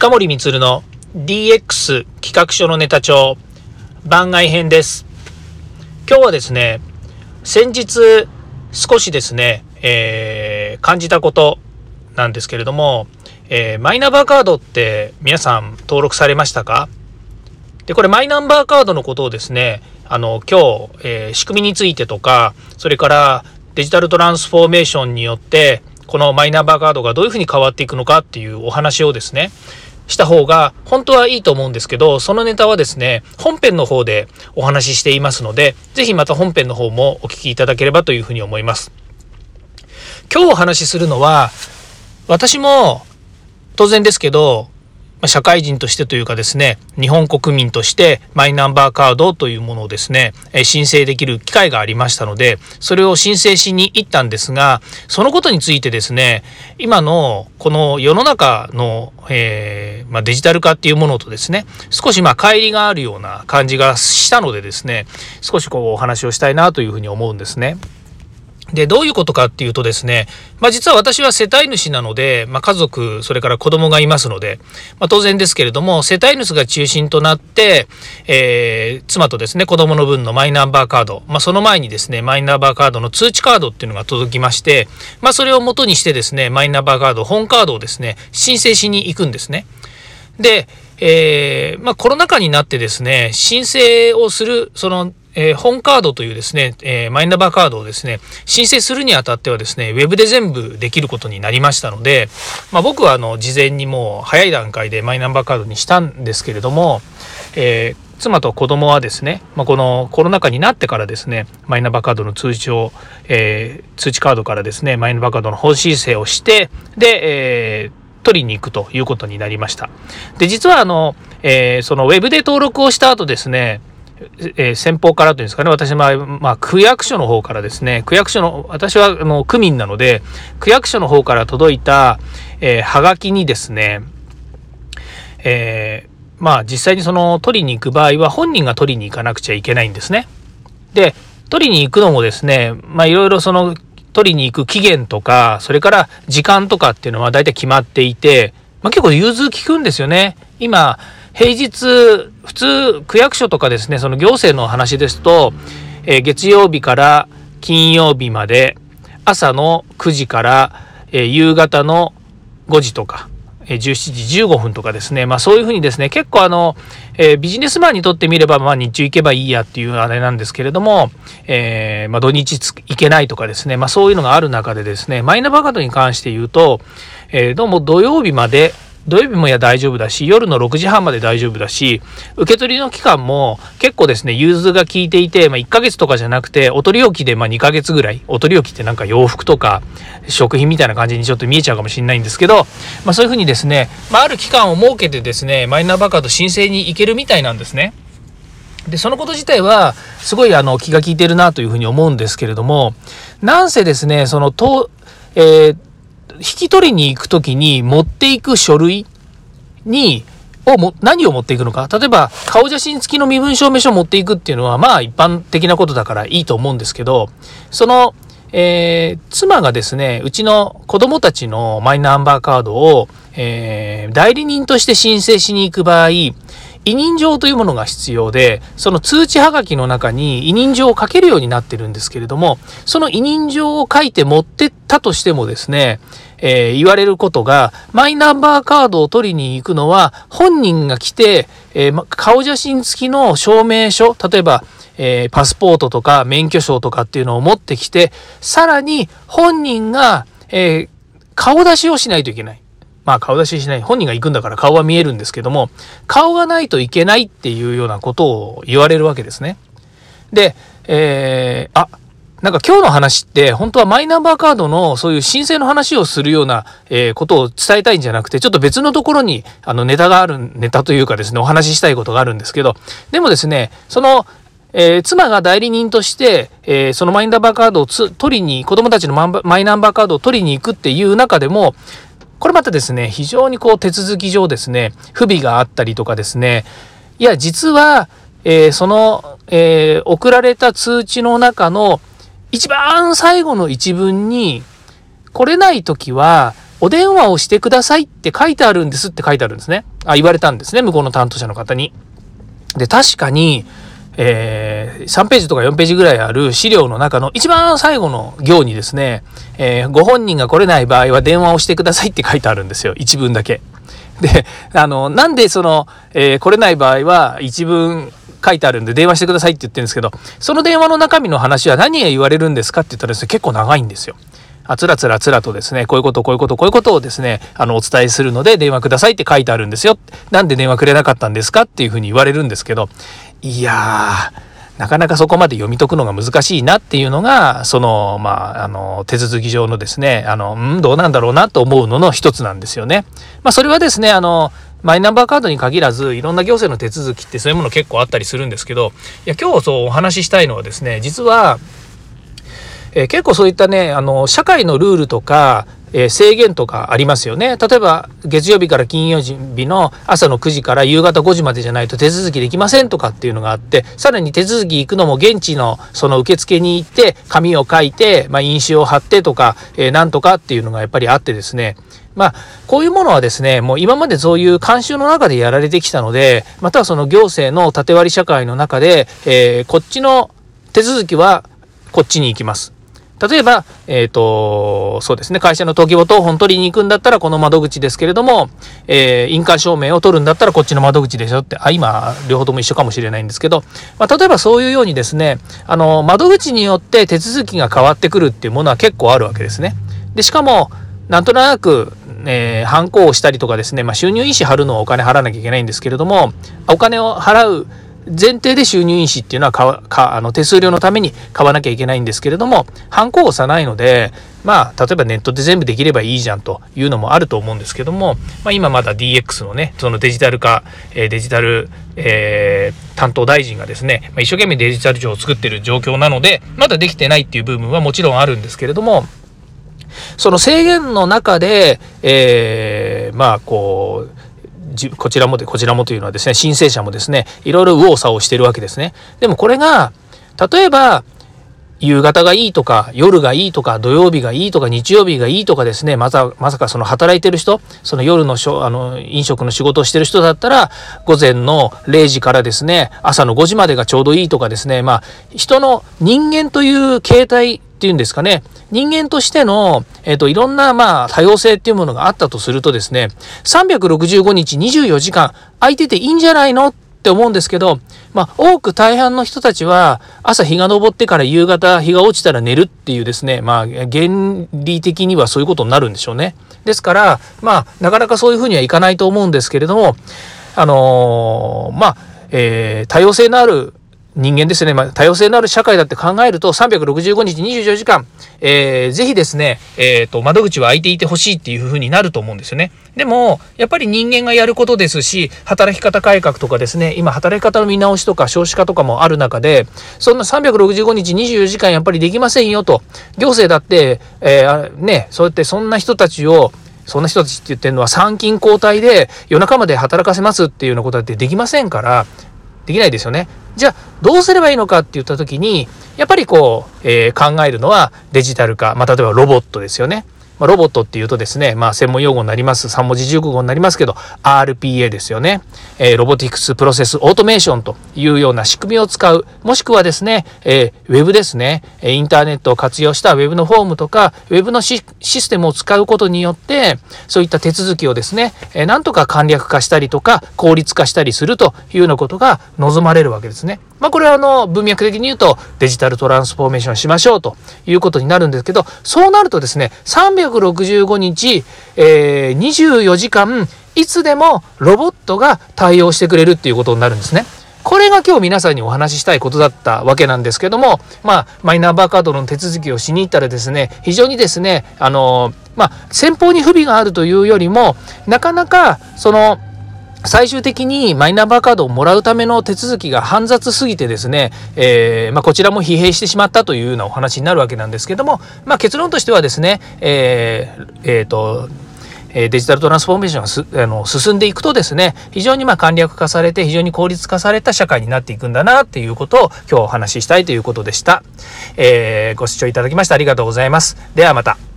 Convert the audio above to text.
近森光の DX 企画書のネタ帳番外編です。今日はですね、先日少しですね、えー、感じたことなんですけれども、えー、マイナンバーカードって皆さん登録されましたか？で、これマイナンバーカードのことをですね、あの、今日、えー、仕組みについてとか、それからデジタルトランスフォーメーションによって、このマイナンバーカードがどういうふうに変わっていくのかっていうお話をですね、した方が本当はいいと思うんですけど、そのネタはですね、本編の方でお話ししていますので、ぜひまた本編の方もお聞きいただければというふうに思います。今日お話しするのは、私も当然ですけど、社会人としてというかですね、日本国民としてマイナンバーカードというものをですね、申請できる機会がありましたので、それを申請しに行ったんですが、そのことについてですね、今のこの世の中の、えー、まあ、デジタル化っていうものとですね、少しまあ乖離があるような感じがしたのでですね、少しこうお話をしたいなというふうに思うんですね。で、どういうことかっていうとですね、まあ実は私は世帯主なので、まあ家族、それから子供がいますので、まあ当然ですけれども、世帯主が中心となって、えー、妻とですね、子供の分のマイナンバーカード、まあその前にですね、マイナンバーカードの通知カードっていうのが届きまして、まあそれを元にしてですね、マイナンバーカード、本カードをですね、申請しに行くんですね。で、えー、まあコロナ禍になってですね、申請をする、そのえー、本カードというですね、えー、マイナンバーカードをですね、申請するにあたってはですね、ウェブで全部できることになりましたので、まあ、僕はあの、事前にもう早い段階でマイナンバーカードにしたんですけれども、えー、妻と子供はですね、まあ、このコロナ禍になってからですね、マイナンバーカードの通知を、えー、通知カードからですね、マイナンバーカードの本申請をして、で、えー、取りに行くということになりました。で、実はあの、えー、そのウェブで登録をした後ですね、えー、先方からというんですかね、私は、まあ、区役所の方からですね、区役所の、私は、あの、区民なので、区役所の方から届いた、えー、はがきにですね、えー、まあ、実際にその、取りに行く場合は、本人が取りに行かなくちゃいけないんですね。で、取りに行くのもですね、まあ、いろいろその、取りに行く期限とか、それから時間とかっていうのは大体決まっていて、まあ、結構融通聞くんですよね。今、平日、普通、区役所とかですね、その行政の話ですと、えー、月曜日から金曜日まで、朝の9時から、えー、夕方の5時とか、え、17時15分とかですね、まあそういうふうにですね、結構あの、えー、ビジネスマンにとってみれば、まあ日中行けばいいやっていうあれなんですけれども、えー、まあ土日行けないとかですね、まあそういうのがある中でですね、マイナンバーカードに関して言うと、えー、どうも土曜日まで、土曜日もや大丈夫だし、夜の6時半まで大丈夫だし、受け取りの期間も結構ですね、融通が効いていて、まあ、1ヶ月とかじゃなくて、お取り置きでま2ヶ月ぐらい、お取り置きってなんか洋服とか食品みたいな感じにちょっと見えちゃうかもしれないんですけど、まあ、そういうふうにですね、まあ、ある期間を設けてですね、マイナンバーカード申請に行けるみたいなんですね。で、そのこと自体は、すごいあの気が利いてるなというふうに思うんですけれども、なんせですね、その、と、えー引き取りに行くときに持っていく書類に、をも、何を持っていくのか。例えば、顔写真付きの身分証明書を持っていくっていうのは、まあ一般的なことだからいいと思うんですけど、その、えー、妻がですね、うちの子供たちのマイナンバーカードを、えー、代理人として申請しに行く場合、委任状というものが必要で、その通知はがきの中に委任状を書けるようになってるんですけれども、その委任状を書いて持ってったとしてもですね、えー、言われることが、マイナンバーカードを取りに行くのは、本人が来て、えー、顔写真付きの証明書、例えば、えー、パスポートとか免許証とかっていうのを持ってきて、さらに本人が、え顔出しをしないといけない。まあ顔出ししない。本人が行くんだから顔は見えるんですけども、顔がないといけないっていうようなことを言われるわけですね。で、えー、あ、なんか今日の話って本当はマイナンバーカードのそういう申請の話をするような、えー、ことを伝えたいんじゃなくてちょっと別のところにあのネタがあるネタというかですねお話ししたいことがあるんですけどでもですねそのえー、妻が代理人として、えー、そのマイナンバーカードを取りに、子供たちのマイナンバーカードを取りに行くっていう中でも、これまたですね、非常にこう手続き上ですね、不備があったりとかですね、いや、実は、えー、その、えー、送られた通知の中の一番最後の一文に、来れない時は、お電話をしてくださいって書いてあるんですって書いてあるんですね。あ言われたんですね向こうの担当者の方に。で確かにえー、3ページとか4ページぐらいある資料の中の一番最後の行にですね、えー、ご本人が来れない場合は電話をしてくださいって書いてあるんですよ。一文だけ。で、あの、なんでその、えー、来れない場合は一文書いてあるんで電話してくださいって言ってるんですけど、その電話の中身の話は何が言われるんですかって言ったらですね、結構長いんですよ。あつらつらつらとですね、こういうこと、こういうこと、こういうことをですね、あの、お伝えするので電話くださいって書いてあるんですよ。なんで電話くれなかったんですかっていうふうに言われるんですけど、いやー、なかなかそこまで読み解くのが難しいなっていうのが、その、まあ、あの、手続き上のですね、あの、うん、どうなんだろうなと思うのの一つなんですよね。まあ、それはですね、あの、マイナンバーカードに限らずいろんな行政の手続きってそういうもの結構あったりするんですけどいや今日そうお話ししたいのはですね実は、えー、結構そういったねあの社会のルールとかえ、制限とかありますよね。例えば月曜日から金曜日の朝の9時から夕方5時までじゃないと手続きできませんとかっていうのがあってさらに手続き行くのも現地のその受付に行って紙を書いて、まあ、印紙を貼ってとか、えー、なんとかっていうのがやっぱりあってですねまあ、こういうものはですね、もう今までそういう慣習の中でやられてきたので、またはその行政の縦割り社会の中で、えー、こっちの手続きはこっちに行きます。例えば、えっ、ー、と、そうですね、会社の登記簿等本取りに行くんだったらこの窓口ですけれども、えー、印鑑証明を取るんだったらこっちの窓口でしょって、あ、今、両方とも一緒かもしれないんですけど、まあ、例えばそういうようにですね、あの、窓口によって手続きが変わってくるっていうものは結構あるわけですね。で、しかも、なんとなく、えー、ハンコをしたりとかですね、まあ、収入印紙貼るのはお金払わなきゃいけないんですけれども、お金を払う前提で収入印紙っていうのはかかあの手数料のために買わなきゃいけないんですけれども、ハンコを押さないので、まあ、例えばネットで全部できればいいじゃんというのもあると思うんですけども、まあ、今まだ DX のね、そのデジタル化、えデジタル、えー、担当大臣がですね、まあ、一生懸命デジタル庁を作ってる状況なので、まだできてないっていう部分はもちろんあるんですけれども、その制限の中で、えー、まあ、こう、こちらもでこちらもというのはですね申請者もですねいろいろ右往左往してるわけですね。でもこれが例えば夕方がいいとか夜がいいとか土曜日がいいとか日曜日がいいとかですねまさまさかその働いてる人その夜のしょあの飲食の仕事をしてる人だったら午前の0時からですね朝の5時までがちょうどいいとかですねまあ人の人間という形態っていうんですかね人間としての、えっ、ー、と、いろんな、まあ、多様性っていうものがあったとするとですね、365日24時間空いてていいんじゃないの？って思うんですけど、まあ、多く大半の人たちは、朝日が昇ってから夕方日が落ちたら寝るっていうですね、まあ、原理的にはそういうことになるんでしょうね。ですから、まあ、なかなかそういうふうにはいかないと思うんですけれども、あのー、まあ、えー、多様性のある人間ですね、まあ、多様性のある社会だって考えると365日24時間、えー、ぜひですね、えーと、窓口は開いていてほしいっていうふうになると思うんですよね。でもやっぱり人間がやることですし働き方改革とかですね今働き方の見直しとか少子化とかもある中でそんな365日24時間やっぱりできませんよと行政だって、えー、ねそうやってそんな人たちをそんな人たちって言ってるのは参勤交代で夜中まで働かせますっていうようなことだってできませんからできないですよね。じゃあどうすればいいのかって言った時にやっぱりこう、えー、考えるのはデジタル化、まあ、例えばロボットですよね。まあ、ロボットっていうとですね、まあ、専門用語になります。3文字熟語になりますけど RPA ですよね、えー、 robotics process automation というような仕組みを使う。もしくはですね、えー、ウェブですね。インターネットを活用したウェブのフォームとかウェブのシステムを使うことによってそういった手続きをですね、えー、なんとか簡略化したりとか効率化したりするというようなことが望まれるわけですね。まあ、これはあの文脈的に言うとデジタルトランスフォーメーションしましょうということになるんですけどそうなるとですね365日、えー、24時間いつでもロボットが対応してくれるっていうことになるんですね。これが今日皆さんにお話ししたいことだったわけなんですけども、まあ、マイナンバーカードの手続きをしに行ったらですね、非常にですね、あの、まあ、先方に不備があるというよりも、なかなか、その、最終的にマイナンバーカードをもらうための手続きが煩雑すぎてですね、えー、まあ、こちらも疲弊してしまったというようなお話になるわけなんですけども、まあ、結論としてはですね、えーえーとデジタルトランスフォーメーションがあの進んでいくとですね非常にま簡略化されて非常に効率化された社会になっていくんだなっていうことを今日お話ししたいということでした、えー、ご視聴いただきましてありがとうございます。ではまた。